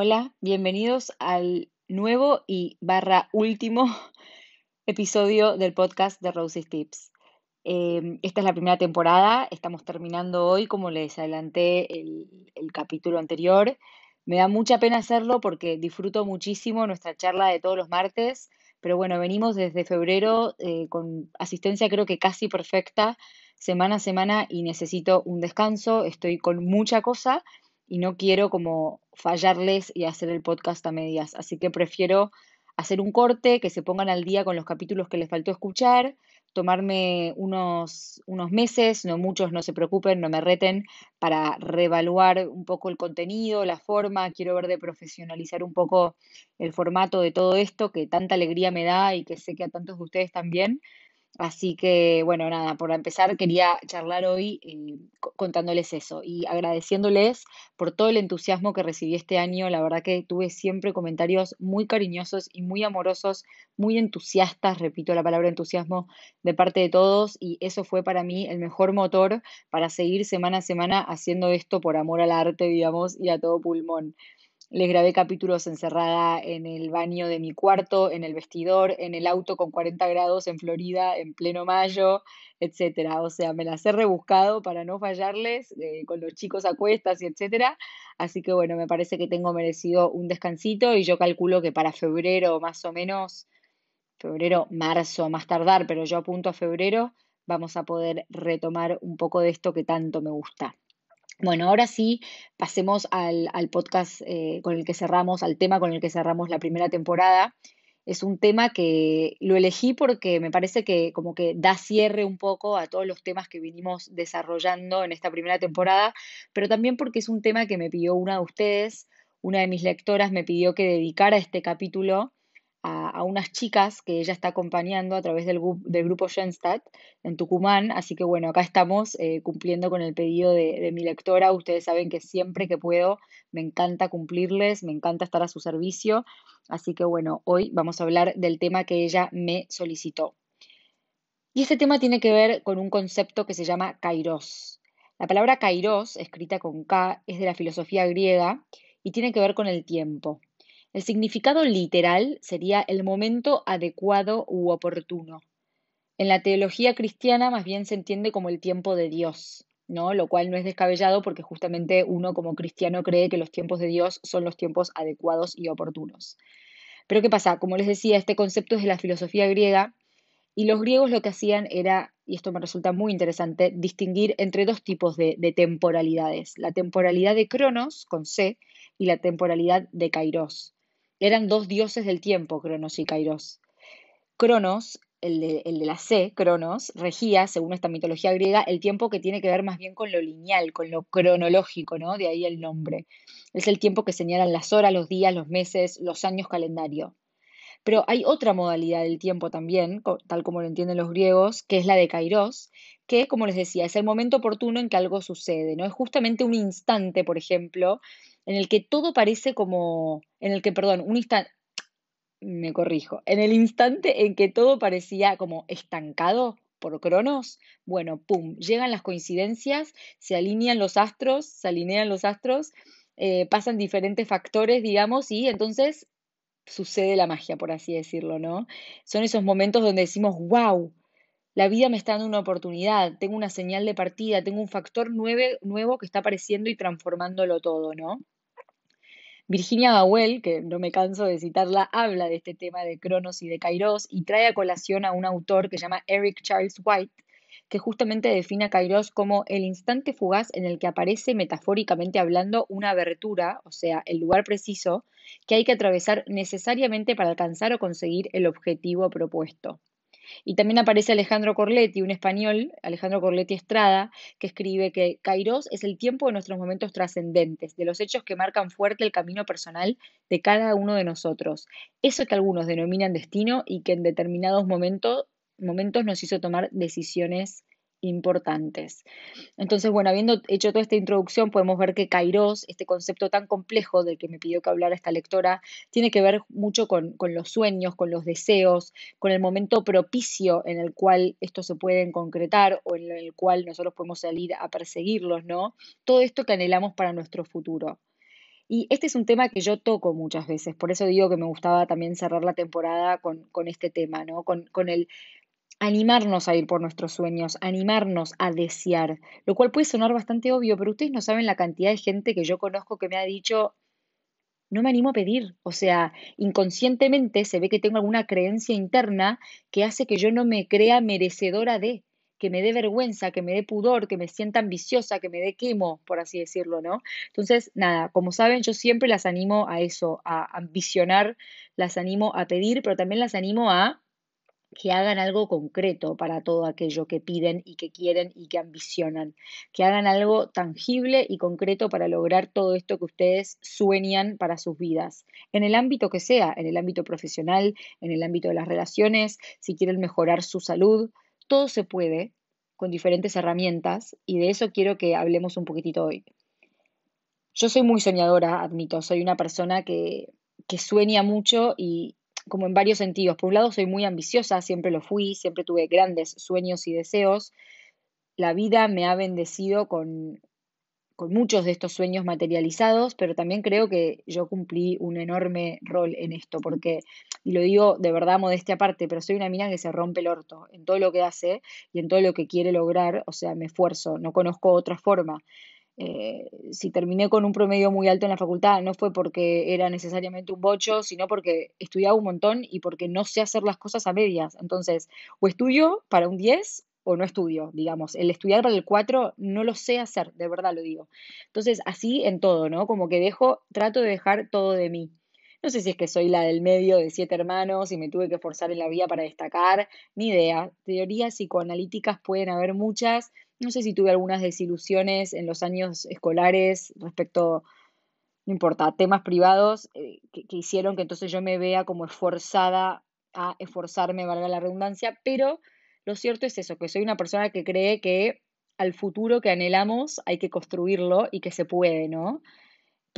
Hola, bienvenidos al nuevo y barra último episodio del podcast de Roses Tips. Em, esta es la primera temporada, estamos terminando hoy, como les adelanté el, capítulo anterior. Me da mucha pena hacerlo porque disfruto muchísimo nuestra charla de todos los martes, pero bueno, venimos desde febrero eh, con asistencia creo que casi perfecta, semana a semana y necesito un descanso, estoy con mucha cosa y no quiero como fallarles y hacer el podcast a medias. Así que prefiero hacer un corte, que se pongan al día con los capítulos que les faltó escuchar, tomarme unos, unos meses, no muchos, no se preocupen, no me reten, para reevaluar un poco el contenido, la forma, quiero ver de profesionalizar un poco el formato de todo esto que tanta alegría me da y que sé que a tantos de ustedes también. Así que, bueno, nada, por empezar quería charlar hoy eh, contándoles eso y agradeciéndoles por todo el entusiasmo que recibí este año. La verdad que tuve siempre comentarios muy cariñosos y muy amorosos, muy entusiastas, repito la palabra entusiasmo, de parte de todos y eso fue para mí el mejor motor para seguir semana a semana haciendo esto por amor al arte, digamos, y a todo pulmón. Les grabé capítulos encerrada en el baño de mi cuarto, en el vestidor, en el auto con 40 grados en Florida en pleno mayo, etcétera. O sea, me las he rebuscado para no fallarles eh, con los chicos a cuestas y etcétera. Así que bueno, me parece que tengo merecido un descansito y yo calculo que para febrero más o menos, febrero, marzo más tardar, pero yo apunto a febrero, vamos a poder retomar un poco de esto que tanto me gusta. Bueno, ahora sí, pasemos al, podcast eh, con el que cerramos, al tema con el que cerramos la primera temporada. Es un tema que lo elegí porque me parece que como que da cierre un poco a todos los temas que vinimos desarrollando en esta primera temporada, pero también porque es un tema que me pidió una de ustedes, una de mis lectoras me pidió que dedicara este capítulo a, unas chicas que ella está acompañando a través del, grupo Schoenstatt en Tucumán. Así que bueno, acá estamos eh, cumpliendo con el pedido de, de, mi lectora. Ustedes saben que siempre que puedo me encanta cumplirles, me encanta estar a su servicio. Así que bueno, hoy vamos a hablar del tema que ella me solicitó. Y este tema tiene que ver con un concepto que se llama kairos. La palabra kairos, escrita con K, es de la filosofía griega y tiene que ver con el tiempo. El significado literal sería el momento adecuado u oportuno. En la teología cristiana más bien se entiende como el tiempo de Dios, ¿no? Lo cual no es descabellado porque justamente uno como cristiano cree que los tiempos de Dios son los tiempos adecuados y oportunos. Pero ¿qué pasa? Como les decía, este concepto es de la filosofía griega y los griegos lo que hacían era, y esto me resulta muy interesante, distinguir entre dos tipos de, de temporalidades. La temporalidad de Cronos, con C, y la temporalidad de Kairos. Eran dos dioses del tiempo, Cronos y Kairos. Cronos, el de, el de, la C, Cronos, regía, según esta mitología griega, el tiempo que tiene que ver más bien con lo lineal, con lo cronológico, ¿no? De ahí el nombre. Es el tiempo que señalan las horas, los días, los meses, los años calendario. Pero hay otra modalidad del tiempo también, tal como lo entienden los griegos, que es la de Kairos, que, como les decía, es el momento oportuno en que algo sucede, ¿no? Es justamente un instante, por ejemplo, en el que todo parece como, en el que, perdón, un instante, me corrijo, en el instante en que todo parecía como estancado por Cronos, bueno, pum, llegan las coincidencias, se alinean los astros, se alinean los astros, eh, pasan diferentes factores, digamos, y entonces sucede la magia, por así decirlo, ¿no? Son esos momentos donde decimos, wow, la vida me está dando una oportunidad, tengo una señal de partida, tengo un factor nuevo que está apareciendo y transformándolo todo, ¿no? Virginia Gawel, que no me canso de citarla, habla de este tema de Cronos y de Kairos y trae a colación a un autor que se llama Eric Charles White, que justamente define a Kairos como el instante fugaz en el que aparece metafóricamente hablando una abertura, o sea, el lugar preciso, que hay que atravesar necesariamente para alcanzar o conseguir el objetivo propuesto. Y también aparece Alejandro Corletti, un español, Alejandro Corletti Estrada, que escribe que Kairos es el tiempo de nuestros momentos trascendentes, de los hechos que marcan fuerte el camino personal de cada uno de nosotros. Eso que algunos denominan destino y que en determinados momentos, momentos nos hizo tomar decisiones importantes. Entonces, bueno, habiendo hecho toda esta introducción, podemos ver que Kairos, este concepto tan complejo del que me pidió que hablara esta lectora, tiene que ver mucho con, con, los sueños, con los deseos, con el momento propicio en el cual estos se pueden concretar o en el cual nosotros podemos salir a perseguirlos, ¿no? Todo esto que anhelamos para nuestro futuro. Y este es un tema que yo toco muchas veces, por eso digo que me gustaba también cerrar la temporada con, con este tema, ¿no? Con, con el animarnos a ir por nuestros sueños, animarnos a desear, lo cual puede sonar bastante obvio, pero ustedes no saben la cantidad de gente que yo conozco que me ha dicho, no me animo a pedir, o sea, inconscientemente se ve que tengo alguna creencia interna que hace que yo no me crea merecedora de, que me dé vergüenza, que me dé pudor, que me sienta ambiciosa, que me dé quemo, por así decirlo, ¿no? Entonces, nada, como saben, yo siempre las animo a eso, a ambicionar, las animo a pedir, pero también las animo a que hagan algo concreto para todo aquello que piden y que quieren y que ambicionan, que hagan algo tangible y concreto para lograr todo esto que ustedes sueñan para sus vidas, en el ámbito que sea, en el ámbito profesional, en el ámbito de las relaciones, si quieren mejorar su salud, todo se puede con diferentes herramientas y de eso quiero que hablemos un poquitito hoy. Yo soy muy soñadora, admito, soy una persona que, que sueña mucho y, como en varios sentidos. Por un lado, soy muy ambiciosa, siempre lo fui, siempre tuve grandes sueños y deseos. La vida me ha bendecido con, con muchos de estos sueños materializados, pero también creo que yo cumplí un enorme rol en esto, porque, y lo digo de verdad modestia aparte, pero soy una mina que se rompe el orto en todo lo que hace y en todo lo que quiere lograr, o sea, me esfuerzo, no conozco otra forma. Eh, si terminé con un promedio muy alto en la facultad, no fue porque era necesariamente un bocho, sino porque estudiaba un montón y porque no sé hacer las cosas a medias. Entonces, o estudio para un 10 o no estudio, digamos. El estudiar para el 4 no lo sé hacer, de verdad lo digo. Entonces, así en todo, ¿no? Como que dejo, trato de dejar todo de mí. No sé si es que soy la del medio de siete hermanos y me tuve que forzar en la vida para destacar, ni idea. Teorías psicoanalíticas pueden haber muchas no sé si tuve algunas desilusiones en los años escolares respecto, no importa, temas privados eh, que, que hicieron que entonces yo me vea como esforzada a esforzarme, valga la redundancia, pero lo cierto es eso, que soy una persona que cree que al futuro que anhelamos hay que construirlo y que se puede, ¿no?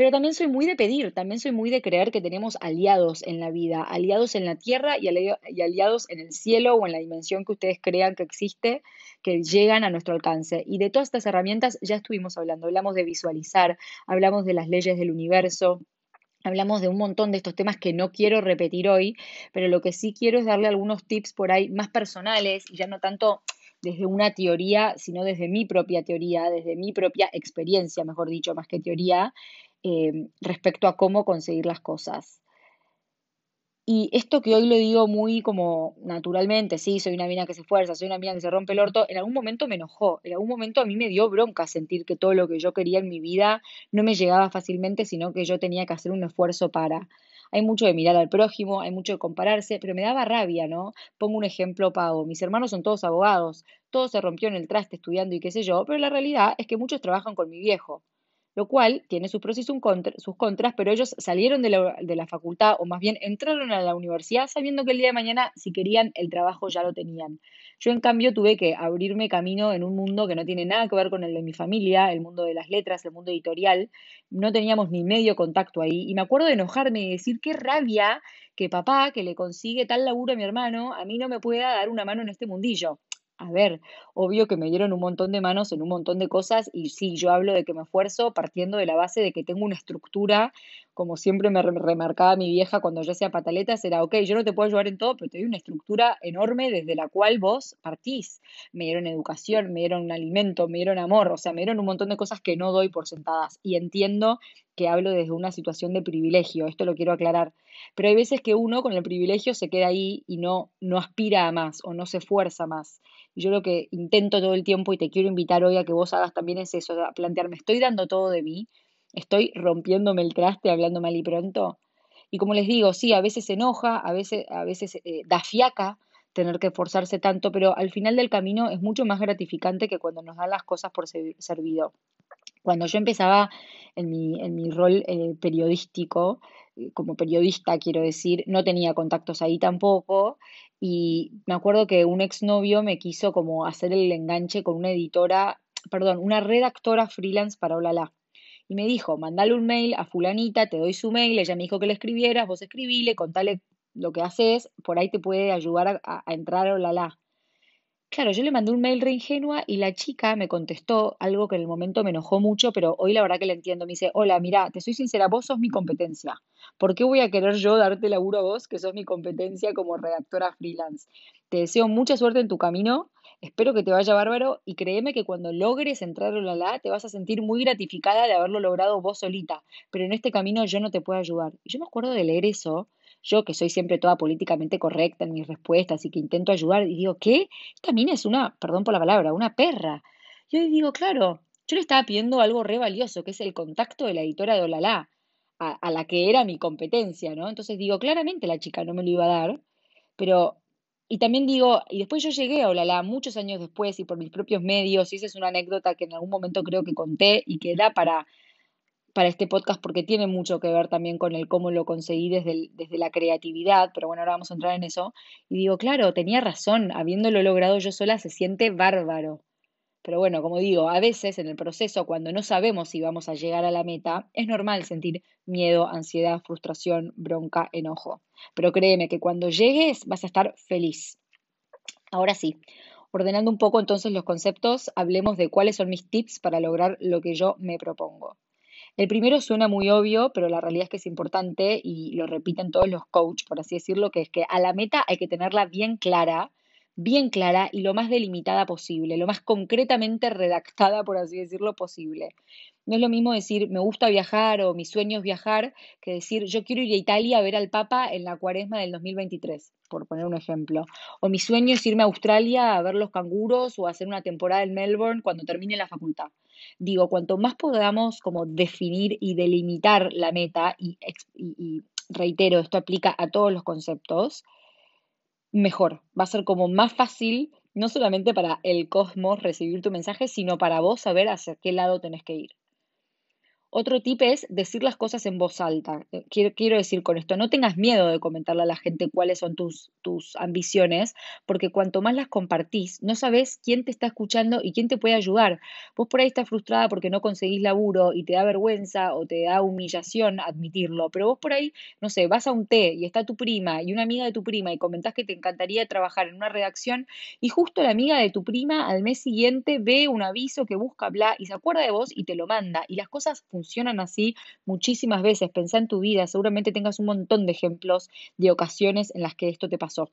Pero también soy muy de pedir, también soy muy de creer que tenemos aliados en la vida, aliados en la tierra y, aliados en el cielo o en la dimensión que ustedes crean que existe, que llegan a nuestro alcance. Y de todas estas herramientas ya estuvimos hablando, hablamos de visualizar, hablamos de las leyes del universo, Hablamos de un montón de estos temas que no quiero repetir hoy, pero lo que sí quiero es darle algunos tips por ahí más personales y ya no tanto desde una teoría, sino desde mi propia teoría, desde mi propia experiencia, mejor dicho, más que teoría, eh, respecto a cómo conseguir las cosas. Y esto que hoy lo digo muy como naturalmente, sí, soy una mina que se esfuerza, soy una mina que se rompe el orto, en algún momento me enojó, en algún momento a mí me dio bronca sentir que todo lo que yo quería en mi vida no me llegaba fácilmente, sino que yo tenía que hacer un esfuerzo para. Hay mucho de mirar al prójimo, hay mucho de compararse, pero me daba rabia, ¿no? Pongo un ejemplo pago. Mis hermanos son todos abogados, todos se rompió en el traste estudiando y qué sé yo, pero la realidad es que muchos trabajan con mi viejo lo cual tiene sus pros y sus contras, pero ellos salieron de la, de la, facultad o más bien entraron a la universidad sabiendo que el día de mañana si querían el trabajo ya lo tenían. Yo en cambio tuve que abrirme camino en un mundo que no tiene nada que ver con el de mi familia, el mundo de las letras, el mundo editorial, no teníamos ni medio contacto ahí y me acuerdo de enojarme y decir qué rabia que papá que le consigue tal laburo a mi hermano a mí no me pueda dar una mano en este mundillo. A ver, obvio que me dieron un montón de manos en un montón de cosas y sí, yo hablo de que me esfuerzo partiendo de la base de que tengo una estructura, como siempre me remarcaba mi vieja cuando yo hacía pataletas, era, ok, yo no te puedo ayudar en todo, pero te doy una estructura enorme desde la cual vos partís. Me dieron educación, me dieron un alimento, me dieron amor, o sea, me dieron un montón de cosas que no doy por sentadas y entiendo que hablo desde una situación de privilegio, esto lo quiero aclarar. Pero hay veces que uno con el privilegio se queda ahí y no, no aspira a más o no se esfuerza más. Yo lo que intento todo el tiempo y te quiero invitar hoy a que vos hagas también es eso, a plantearme, estoy dando todo de mí, estoy rompiéndome el traste, hablando mal y pronto. Y como les digo, sí, a veces se enoja, a veces, a veces eh, da fiaca tener que esforzarse tanto, pero al final del camino es mucho más gratificante que cuando nos dan las cosas por servido. Cuando yo empezaba en mi, en mi rol eh, periodístico, eh, como periodista quiero decir, no tenía contactos ahí tampoco y me acuerdo que un exnovio me quiso como hacer el enganche con una editora, perdón, una redactora freelance para Olala. Y me dijo, mandale un mail a fulanita, te doy su mail, ella me dijo que le escribieras, vos escribile, contale lo que haces, por ahí te puede ayudar a, entrar a Olala. Claro, yo le mandé un mail re ingenua y la chica me contestó algo que en el momento me enojó mucho, pero hoy la verdad que le entiendo. Me dice, hola, mira, te soy sincera, vos sos mi competencia. ¿Por qué voy a querer yo darte laburo a vos, que sos mi competencia como redactora freelance? Te deseo mucha suerte en tu camino, espero que te vaya bárbaro y créeme que cuando logres entrar a la te vas a sentir muy gratificada de haberlo logrado vos solita, pero en este camino yo no te puedo ayudar. Y yo me acuerdo de leer eso yo que soy siempre toda políticamente correcta en mis respuestas y que intento ayudar, y digo, ¿qué? Esta mina es una, perdón por la palabra, una perra. Yo digo, claro, yo le estaba pidiendo algo re valioso, que es el contacto de la editora de Olala, a, a la que era mi competencia, ¿no? Entonces digo, claramente la chica no me lo iba a dar, pero y también digo, y después yo llegué a Olala muchos años después y por mis propios medios, y esa es una anécdota que en algún momento creo que conté y que da para para este podcast porque tiene mucho que ver también con el cómo lo conseguí desde, desde la creatividad, pero bueno, ahora vamos a entrar en eso. Y digo, claro, tenía razón, habiéndolo logrado yo sola se siente bárbaro. Pero bueno, como digo, a veces en el proceso, cuando no sabemos si vamos a llegar a la meta, es normal sentir miedo, ansiedad, frustración, bronca, enojo. Pero créeme que cuando llegues vas a estar feliz. Ahora sí, ordenando un poco entonces los conceptos, hablemos de cuáles son mis tips para lograr lo que yo me propongo. El primero suena muy obvio, pero la realidad es que es importante y lo repiten todos los coaches, por así decirlo, que es que a la meta hay que tenerla bien clara, bien clara y lo más delimitada posible, lo más concretamente redactada, por así decirlo, posible. No es lo mismo decir me gusta viajar o mi sueño es viajar que decir yo quiero ir a Italia a ver al Papa en la cuaresma del 2023, por poner un ejemplo. O mi sueño es irme a Australia a ver los canguros o hacer una temporada en Melbourne cuando termine la facultad. Digo, cuanto más podamos como definir y delimitar la meta, y, reitero, esto aplica a todos los conceptos, mejor. Va a ser como más fácil, no solamente para el cosmos recibir tu mensaje, sino para vos saber hacia qué lado tenés que ir. Otro tip es decir las cosas en voz alta. Eh, quiero, quiero, decir con esto, no tengas miedo de comentarle a la gente cuáles son tus, tus ambiciones, porque cuanto más las compartís, no sabes quién te está escuchando y quién te puede ayudar. Vos por ahí estás frustrada porque no conseguís laburo y te da vergüenza o te da humillación admitirlo, pero vos por ahí, no sé, vas a un té y está tu prima y una amiga de tu prima y comentás que te encantaría trabajar en una redacción y justo la amiga de tu prima al mes siguiente ve un aviso que busca bla y se acuerda de vos y te lo manda y las cosas funcionan funcionan así muchísimas veces. Pensá en tu vida, seguramente tengas un montón de ejemplos de ocasiones en las que esto te pasó.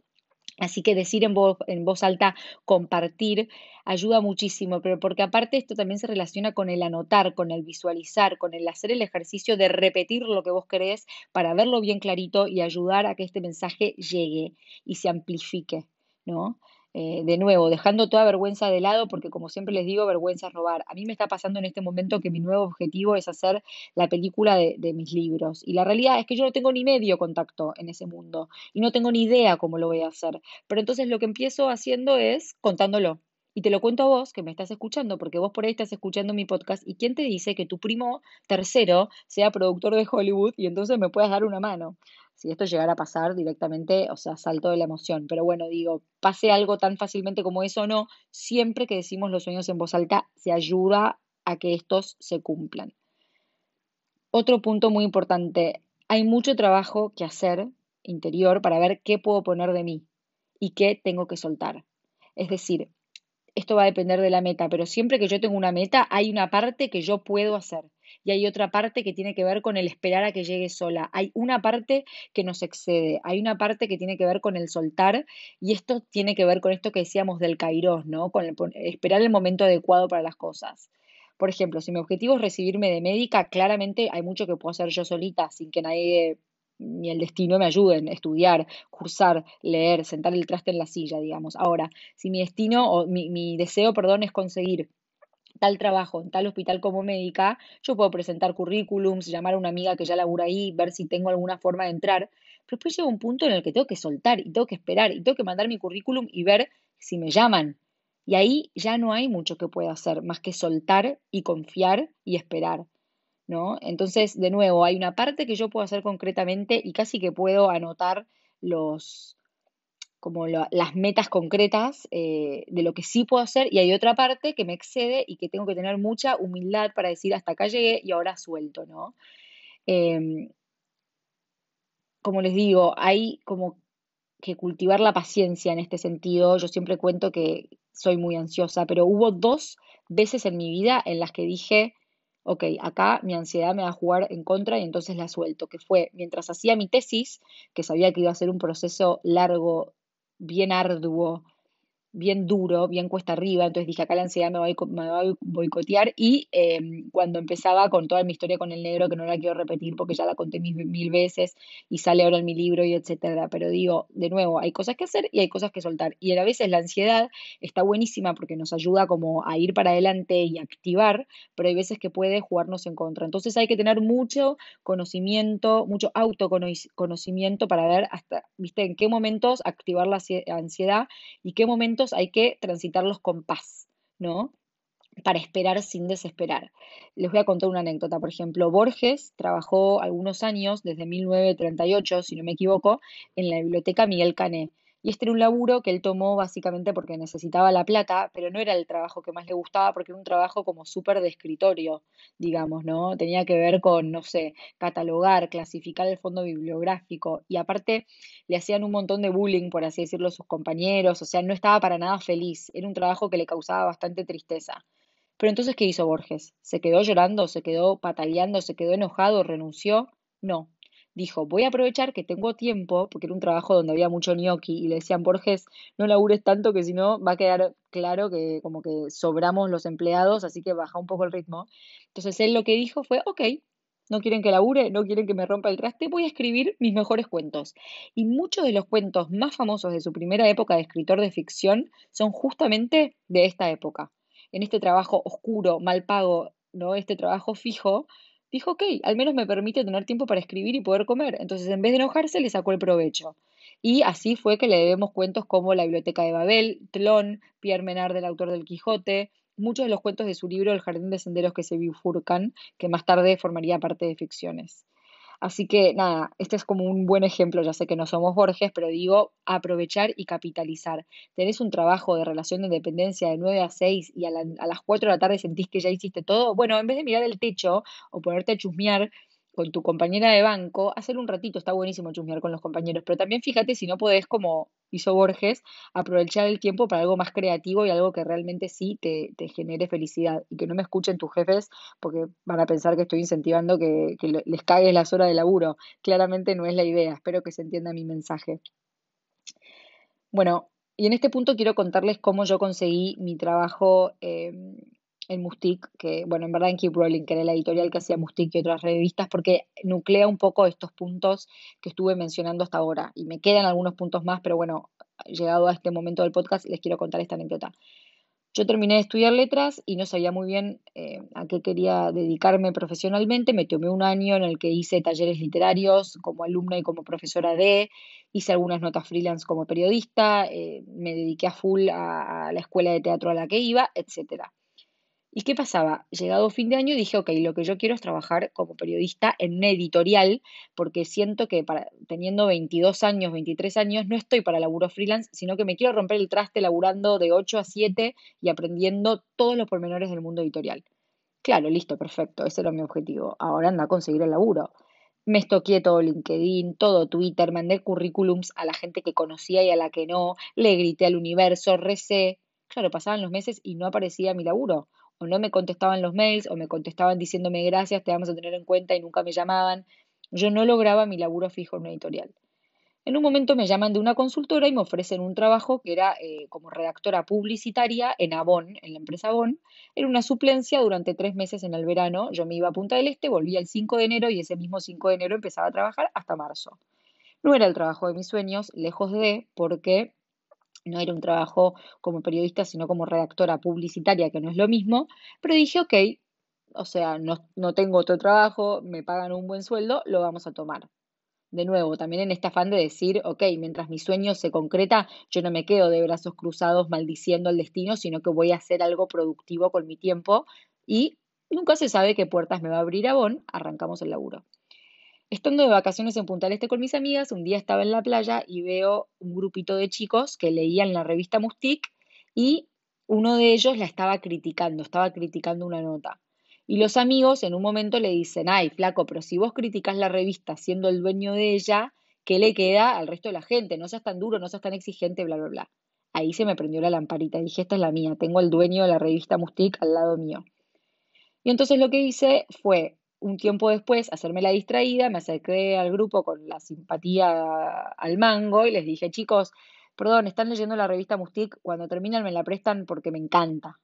Así que decir en voz, en voz alta, compartir, ayuda muchísimo, pero porque aparte esto también se relaciona con el anotar, con el visualizar, con el hacer el ejercicio de repetir lo que vos querés para verlo bien clarito y ayudar a que este mensaje llegue y se amplifique, ¿no? Eh, de nuevo, dejando toda vergüenza de lado, porque como siempre les digo, vergüenza es robar. A mí me está pasando en este momento que mi nuevo objetivo es hacer la película de, de mis libros. Y la realidad es que yo no tengo ni medio contacto en ese mundo y no tengo ni idea cómo lo voy a hacer. Pero entonces lo que empiezo haciendo es contándolo. Y te lo cuento a vos que me estás escuchando, porque vos por ahí estás escuchando mi podcast y quién te dice que tu primo tercero sea productor de Hollywood y entonces me puedas dar una mano si esto llegara a pasar directamente, o sea, salto de la emoción. Pero bueno, digo, pase algo tan fácilmente como eso o no, siempre que decimos los sueños en voz alta, se ayuda a que estos se cumplan. Otro punto muy importante, hay mucho trabajo que hacer interior para ver qué puedo poner de mí y qué tengo que soltar. Es decir, esto va a depender de la meta, pero siempre que yo tengo una meta, hay una parte que yo puedo hacer y hay otra parte que tiene que ver con el esperar a que llegue sola. Hay una parte que nos excede, hay una parte que tiene que ver con el soltar y esto tiene que ver con esto que decíamos del kairos, ¿no? Con esperar el momento adecuado para las cosas. Por ejemplo, si mi objetivo es recibirme de médica, claramente hay mucho que puedo hacer yo solita sin que nadie ni el destino me ayuden, estudiar, cursar, leer, sentar el traste en la silla, digamos. Ahora, si mi destino o mi, mi deseo, perdón, es conseguir tal trabajo en tal hospital como médica, yo puedo presentar currículums, llamar a una amiga que ya labura ahí, ver si tengo alguna forma de entrar, pero después llega un punto en el que tengo que soltar y tengo que esperar y tengo que mandar mi currículum y ver si me llaman. Y ahí ya no hay mucho que pueda hacer más que soltar y confiar y esperar. ¿No? Entonces, de nuevo, hay una parte que yo puedo hacer concretamente y casi que puedo anotar los, como las metas concretas eh, de lo que sí puedo hacer y hay otra parte que me excede y que tengo que tener mucha humildad para decir hasta acá llegué y ahora suelto, ¿no? Em, como les digo, hay como que cultivar la paciencia en este sentido. Yo siempre cuento que soy muy ansiosa, pero hubo dos veces en mi vida en las que dije, ok, acá mi ansiedad me va a jugar en contra y entonces la suelto, que fue mientras hacía mi tesis, que sabía que iba a ser un proceso largo, bien arduo, bien duro, bien cuesta arriba, entonces dije, acá la ansiedad me va a, boicotear y em, cuando empezaba con toda mi historia con el negro, que no la quiero repetir porque ya la conté mil, mil, veces y sale ahora en mi libro y etcétera, pero digo, de nuevo, hay cosas que hacer y hay cosas que soltar y a veces la ansiedad está buenísima porque nos ayuda como a ir para adelante y activar, pero hay veces que puede jugarnos en contra, entonces hay que tener mucho conocimiento, mucho autoconocimiento para ver hasta, viste, en qué momentos activar la ansiedad y qué momentos hay que transitarlos con paz, ¿no? Para esperar sin desesperar. Les voy a contar una anécdota. Por ejemplo, Borges trabajó algunos años, desde 1938, si no me equivoco, en la biblioteca Miguel Cané. Y este era un laburo que él tomó básicamente porque necesitaba la plata, pero no era el trabajo que más le gustaba porque era un trabajo como súper de escritorio, digamos, ¿no? Tenía que ver con, no sé, catalogar, clasificar el fondo bibliográfico y aparte le hacían un montón de bullying, por así decirlo, sus compañeros, o sea, no estaba para nada feliz, era un trabajo que le causaba bastante tristeza. Pero entonces, ¿qué hizo Borges? ¿Se quedó llorando? ¿Se quedó pataleando? ¿Se quedó enojado? ¿Renunció? No, dijo, voy a aprovechar que tengo tiempo, porque era un trabajo donde había mucho gnocchi y le decían, Borges, no labures tanto que si no va a quedar claro que como que sobramos los empleados, así que baja un poco el ritmo. Entonces él lo que dijo fue, ok, no quieren que labure, no quieren que me rompa el traste, voy a escribir mis mejores cuentos. Y muchos de los cuentos más famosos de su primera época de escritor de ficción son justamente de esta época. En este trabajo oscuro, mal pago, ¿no? Este trabajo fijo, dijo, ok, al menos me permite tener tiempo para escribir y poder comer. Entonces, en vez de enojarse, le sacó el provecho. Y así fue que le debemos cuentos como La Biblioteca de Babel, Tlón, Pierre Menard, el autor del Quijote, muchos de los cuentos de su libro El Jardín de Senderos que se bifurcan, que más tarde formaría parte de ficciones. Así que nada, este es como un buen ejemplo, ya sé que no somos Borges, pero digo aprovechar y capitalizar. Tenés un trabajo de relación de independencia de 9 a 6 y a, a las 4 de la tarde sentís que ya hiciste todo. Bueno, en vez de mirar el techo o ponerte a chusmear, con tu compañera de banco, hacer un ratito, está buenísimo chusmear con los compañeros, pero también fíjate si no podés, como hizo Borges, aprovechar el tiempo para algo más creativo y algo que realmente sí te, genere felicidad y que no me escuchen tus jefes porque van a pensar que estoy incentivando que, les cagues las horas de laburo. Claramente no es la idea, espero que se entienda mi mensaje. Bueno, y en este punto quiero contarles cómo yo conseguí mi trabajo em, en Mustic, que bueno, en verdad en Keep Rolling, que era la editorial que hacía Mustic y otras revistas, porque nuclea un poco estos puntos que estuve mencionando hasta ahora. Y me quedan algunos puntos más, pero bueno, llegado a este momento del podcast, les quiero contar esta anécdota. Yo terminé de estudiar letras y no sabía muy bien eh, a qué quería dedicarme profesionalmente. Me tomé un año en el que hice talleres literarios como alumna y como profesora de, hice algunas notas freelance como periodista, eh, me dediqué a full a, la escuela de teatro a la que iba, etcétera. ¿Y qué pasaba? Llegado fin de año dije, ok, lo que yo quiero es trabajar como periodista en editorial, porque siento que para, teniendo 22 años, 23 años, no estoy para laburo freelance, sino que me quiero romper el traste laburando de 8 a 7 y aprendiendo todos los pormenores del mundo editorial. Claro, listo, perfecto, ese era mi objetivo. Ahora anda a conseguir el laburo. Me estoqué todo LinkedIn, todo Twitter, mandé currículums a la gente que conocía y a la que no, le grité al universo, recé. Claro, pasaban los meses y no aparecía mi laburo o no me contestaban los mails, o me contestaban diciéndome gracias, te vamos a tener en cuenta y nunca me llamaban. Yo no lograba mi laburo fijo en una editorial. En un momento me llaman de una consultora y me ofrecen un trabajo que era eh, como redactora publicitaria en Avon, en la empresa Avon. Era una suplencia durante tres meses en el verano. Yo me iba a Punta del Este, volvía el 5 de enero y ese mismo 5 de enero empezaba a trabajar hasta marzo. No era el trabajo de mis sueños, lejos de, porque no era un trabajo como periodista, sino como redactora publicitaria, que no es lo mismo, pero dije, ok, o sea, no, no tengo otro trabajo, me pagan un buen sueldo, lo vamos a tomar. De nuevo, también en este afán de decir, ok, mientras mi sueño se concreta, yo no me quedo de brazos cruzados maldiciendo el destino, sino que voy a hacer algo productivo con mi tiempo y nunca se sabe qué puertas me va a abrir Avon, arrancamos el laburo. Estando de vacaciones en Punta del Este con mis amigas, un día estaba en la playa y veo un grupito de chicos que leían la revista Mustic y uno de ellos la estaba criticando, estaba criticando una nota. Y los amigos en un momento le dicen, ay, flaco, pero si vos criticas la revista siendo el dueño de ella, ¿qué le queda al resto de la gente? No seas tan duro, no seas tan exigente, bla, bla, bla. Ahí se me prendió la lamparita. Dije, esta es la mía. Tengo el dueño de la revista Mustic al lado mío. Y entonces lo que hice fue, un tiempo después, hacerme la distraída, me acerqué al grupo con la simpatía al mango y les dije, chicos, perdón, están leyendo la revista Mustic, cuando terminan me la prestan porque me encanta.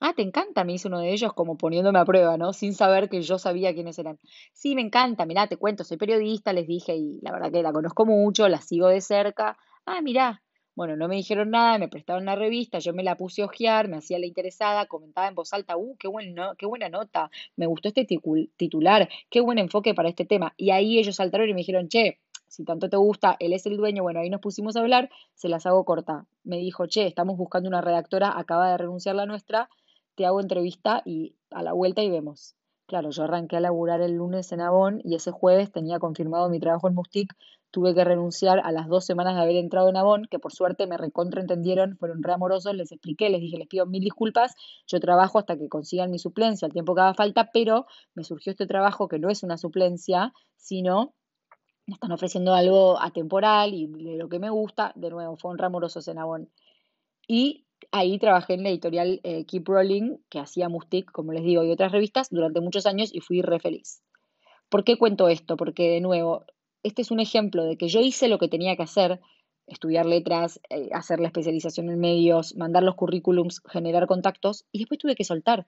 Ah, ¿te encanta? Me hizo uno de ellos como poniéndome a prueba, ¿no? Sin saber que yo sabía quiénes eran. Sí, me encanta, mirá, te cuento, soy periodista, les dije, y la verdad que la conozco mucho, la sigo de cerca. Ah, mirá. Bueno, no me dijeron nada, me prestaron la revista, yo me la puse a ojear, me hacía la interesada, comentaba en voz alta, uh, qué, buen qué buena nota, me gustó este titular, qué buen enfoque para este tema. Y ahí ellos saltaron y me dijeron, che, si tanto te gusta, él es el dueño, bueno, ahí nos pusimos a hablar, se las hago corta. Me dijo, che, estamos buscando una redactora, acaba de renunciar la nuestra, te hago entrevista y a la vuelta y vemos. Claro, yo arranqué a laburar el lunes en Avon y ese jueves tenía confirmado mi trabajo en Mustic. Tuve que renunciar a las dos semanas de haber entrado en Avon, que por suerte me recontraentendieron, fueron re amorosos, les expliqué, les dije, les pido mil disculpas, yo trabajo hasta que consigan mi suplencia, el tiempo que haga falta, pero me surgió este trabajo que no es una suplencia, sino me están ofreciendo algo atemporal y de lo que me gusta, de nuevo, fueron ramorosos en Avon. Y ahí trabajé en la editorial eh, Keep Rolling, que hacía Mustic, como les digo, y otras revistas durante muchos años y fui re feliz. ¿Por qué cuento esto? Porque, de nuevo, este es un ejemplo de que yo hice lo que tenía que hacer, estudiar letras, eh, hacer la especialización en medios, mandar los currículums, generar contactos, y después tuve que soltar.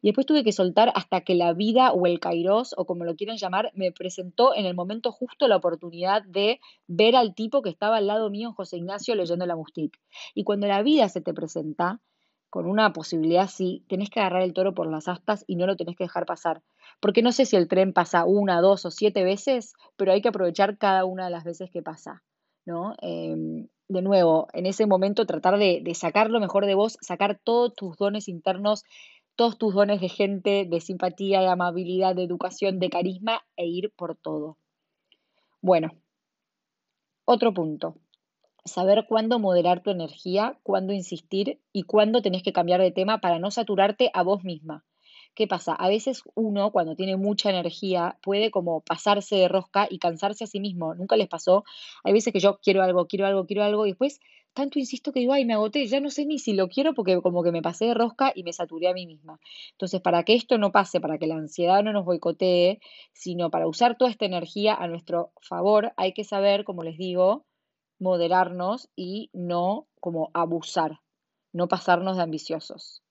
Y después tuve que soltar hasta que la vida o el kairos o como lo quieran llamar me presentó en el momento justo la oportunidad de ver al tipo que estaba al lado mío, José Ignacio, leyendo la Mustic. Y cuando la vida se te presenta con una posibilidad así, tenés que agarrar el toro por las astas y no lo tenés que dejar pasar. Porque no sé si el tren pasa una, dos o siete veces, pero hay que aprovechar cada una de las veces que pasa. ¿no? Em, de nuevo, en ese momento tratar de, de sacar lo mejor de vos, sacar todos tus dones internos todos tus dones de gente, de simpatía, de amabilidad, de educación, de carisma e ir por todo. Bueno, otro punto. Saber cuándo moderar tu energía, cuándo insistir y cuándo tenés que cambiar de tema para no saturarte a vos misma. ¿Qué pasa? A veces uno, cuando tiene mucha energía, puede como pasarse de rosca y cansarse a sí mismo. Nunca les pasó. Hay veces que yo quiero algo, quiero algo, quiero algo y después tanto insisto que digo, ay, me agoté, ya no sé ni si lo quiero porque como que me pasé de rosca y me saturé a mí misma. Entonces, para que esto no pase, para que la ansiedad no nos boicotee, sino para usar toda esta energía a nuestro favor, hay que saber, como les digo, moderarnos y no como abusar, no pasarnos de ambiciosos.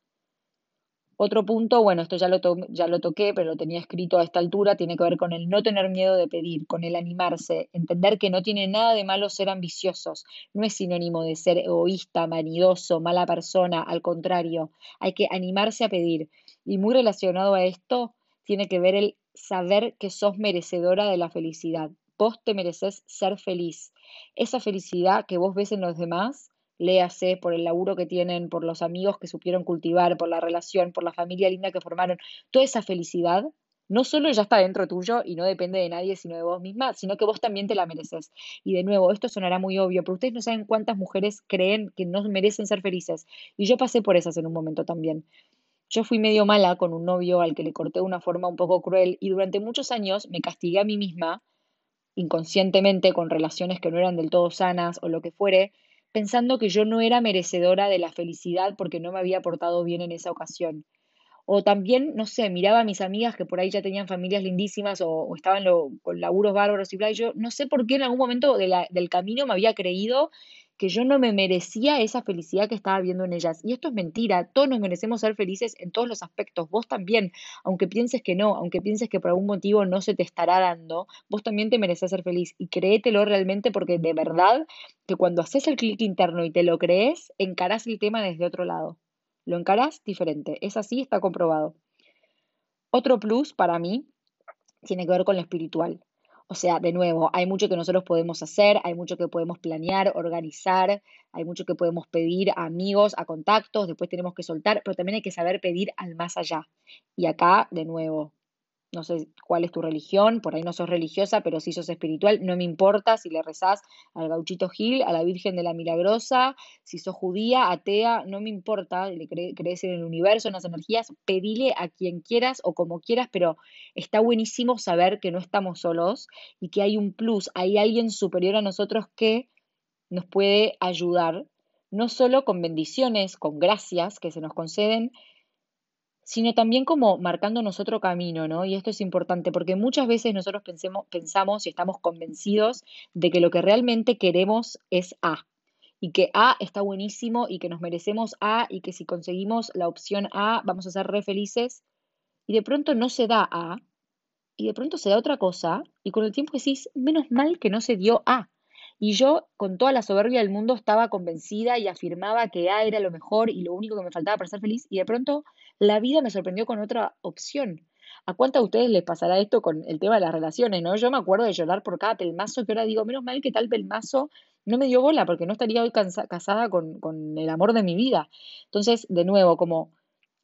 Otro punto, bueno, esto ya lo, ya lo toqué, pero lo tenía escrito a esta altura, tiene que ver con el no tener miedo de pedir, con el animarse, entender que no tiene nada de malo ser ambiciosos, no es sinónimo de ser egoísta, manidoso, mala persona, al contrario, hay que animarse a pedir. Y muy relacionado a esto, tiene que ver el saber que sos merecedora de la felicidad. Vos te mereces ser feliz. Esa felicidad que vos ves en los demás léase por el laburo que tienen, por los amigos que supieron cultivar, por la relación, por la familia linda que formaron, toda esa felicidad no solo ya está dentro tuyo y no depende de nadie sino de vos misma, sino que vos también te la mereces. Y de nuevo, esto sonará muy obvio, pero ustedes no saben cuántas mujeres creen que no merecen ser felices. Y yo pasé por esas en un momento también. Yo fui medio mala con un novio al que le corté de una forma un poco cruel y durante muchos años me castigué a mí misma inconscientemente con relaciones que no eran del todo sanas o lo que fuere, pensando que yo no era merecedora de la felicidad porque no me había portado bien en esa ocasión. O también, no sé, miraba a mis amigas que por ahí ya tenían familias lindísimas o, estaban con laburos bárbaros y bla, y yo no sé por qué en algún momento del camino me había creído que yo no me merecía esa felicidad que estaba viendo en ellas. Y esto es mentira, todos nos merecemos ser felices en todos los aspectos, vos también, aunque pienses que no, aunque pienses que por algún motivo no se te estará dando, vos también te mereces ser feliz y créetelo realmente porque de verdad que cuando haces el clic interno y te lo crees, encarás el tema desde otro lado. Lo encarás diferente, es así, está comprobado. Otro plus para mí tiene que ver con lo espiritual. O sea, de nuevo, hay mucho que nosotros podemos hacer, hay mucho que podemos planear, organizar, hay mucho que podemos pedir a amigos, a contactos, después tenemos que soltar, pero también hay que saber pedir al más allá. Y acá, de nuevo, no sé cuál es tu religión, por ahí no sos religiosa, pero si sos espiritual, no me importa si le rezás al gauchito Gil, a la Virgen de la Milagrosa, si sos judía, atea, no me importa, le crees en el universo, en las energías, pedile a quien quieras o como quieras, pero está buenísimo saber que no estamos solos y que hay un plus, hay alguien superior a nosotros que nos puede ayudar, no solo con bendiciones, con gracias que se nos conceden, sino también como marcándonos otro camino, ¿no? Y esto es importante porque muchas veces nosotros pensemos, pensamos y estamos convencidos de que lo que realmente queremos es A. Y que A está buenísimo y que nos merecemos A y que si conseguimos la opción A vamos a ser re felices. Y de pronto no se da A y de pronto se da otra cosa y con el tiempo decís, menos mal que no se dio A. Y yo, con toda la soberbia del mundo, estaba convencida y afirmaba que A era lo mejor y lo único que me faltaba para ser feliz. Y de pronto la vida me sorprendió con otra opción. ¿A cuántas de ustedes les pasará esto con el tema de las relaciones, no? Yo me acuerdo de llorar por cada pelmazo que ahora digo, menos mal que tal pelmazo no me dio bola porque no estaría hoy casada con, con el amor de mi vida. Entonces, de nuevo, como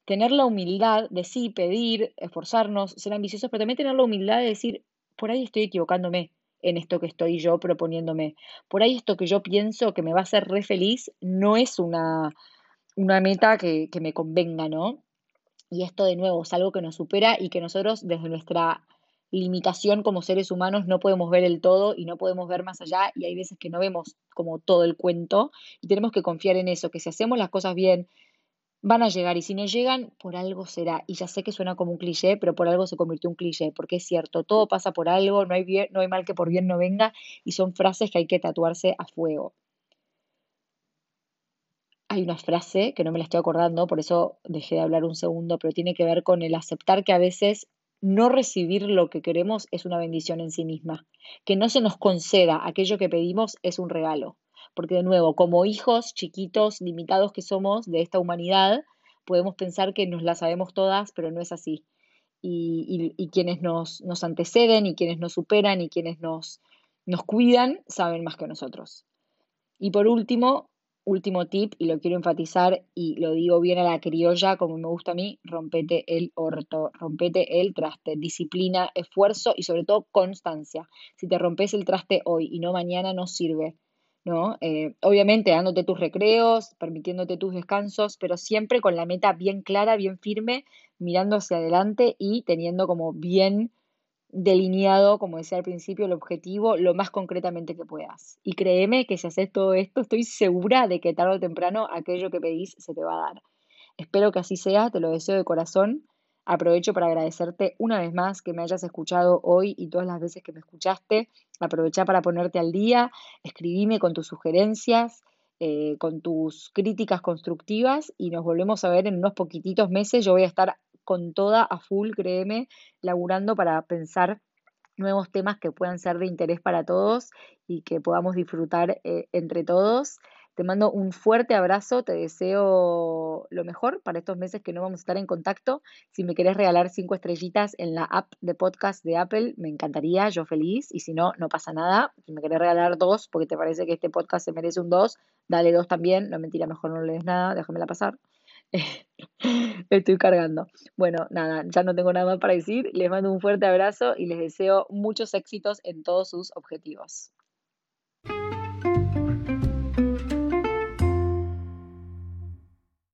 tener la humildad de sí pedir, esforzarnos, ser ambiciosos, pero también tener la humildad de decir, por ahí estoy equivocándome en esto que estoy yo proponiéndome. Por ahí esto que yo pienso que me va a hacer re feliz no es una, una meta que, que me convenga, ¿no? Y esto de nuevo es algo que nos supera y que nosotros desde nuestra limitación como seres humanos no podemos ver el todo y no podemos ver más allá y hay veces que no vemos como todo el cuento y tenemos que confiar en eso, que si hacemos las cosas bien, van a llegar y si no llegan, por algo será. Y ya sé que suena como un cliché, pero por algo se convirtió en un cliché, porque es cierto, todo pasa por algo, no hay, bien, no hay mal que por bien no venga y son frases que hay que tatuarse a fuego. Hay una frase que no me la estoy acordando, por eso dejé de hablar un segundo, pero tiene que ver con el aceptar que a veces no recibir lo que queremos es una bendición en sí misma, que no se nos conceda aquello que pedimos es un regalo porque de nuevo, como hijos chiquitos, limitados que somos de esta humanidad, podemos pensar que nos la sabemos todas, pero no es así. Y, quienes nos, nos, anteceden y quienes nos superan y quienes nos, nos cuidan saben más que nosotros. Y por último, último tip, y lo quiero enfatizar y lo digo bien a la criolla, como me gusta a mí, rompete el orto, rompete el traste, disciplina, esfuerzo y sobre todo constancia. Si te rompes el traste hoy y no mañana, no sirve. ¿No? Eh, obviamente dándote tus recreos, permitiéndote tus descansos, pero siempre con la meta bien clara, bien firme, mirando hacia adelante y teniendo como bien delineado, como decía al principio, el objetivo lo más concretamente que puedas. Y créeme que si haces todo esto, estoy segura de que tarde o temprano aquello que pedís se te va a dar. Espero que así sea, te lo deseo de corazón. Aprovecho para agradecerte una vez más que me hayas escuchado hoy y todas las veces que me escuchaste. Aprovecha para ponerte al día, escribime con tus sugerencias, eh, con tus críticas constructivas y nos volvemos a ver en unos poquititos meses. Yo voy a estar con toda a full, créeme, laburando para pensar nuevos temas que puedan ser de interés para todos y que podamos disfrutar eh, entre todos. Te mando un fuerte abrazo, te deseo lo mejor para estos meses que no vamos a estar en contacto. Si me querés regalar cinco estrellitas en la app de podcast de Apple, me encantaría, yo feliz. Y si no, no pasa nada. Si me querés regalar dos, porque te parece que este podcast se merece un dos, dale dos también. No mentira, mejor no le des nada, déjamela pasar. Estoy cargando. Bueno, nada, ya no tengo nada más para decir. Les mando un fuerte abrazo y les deseo muchos éxitos en todos sus objetivos.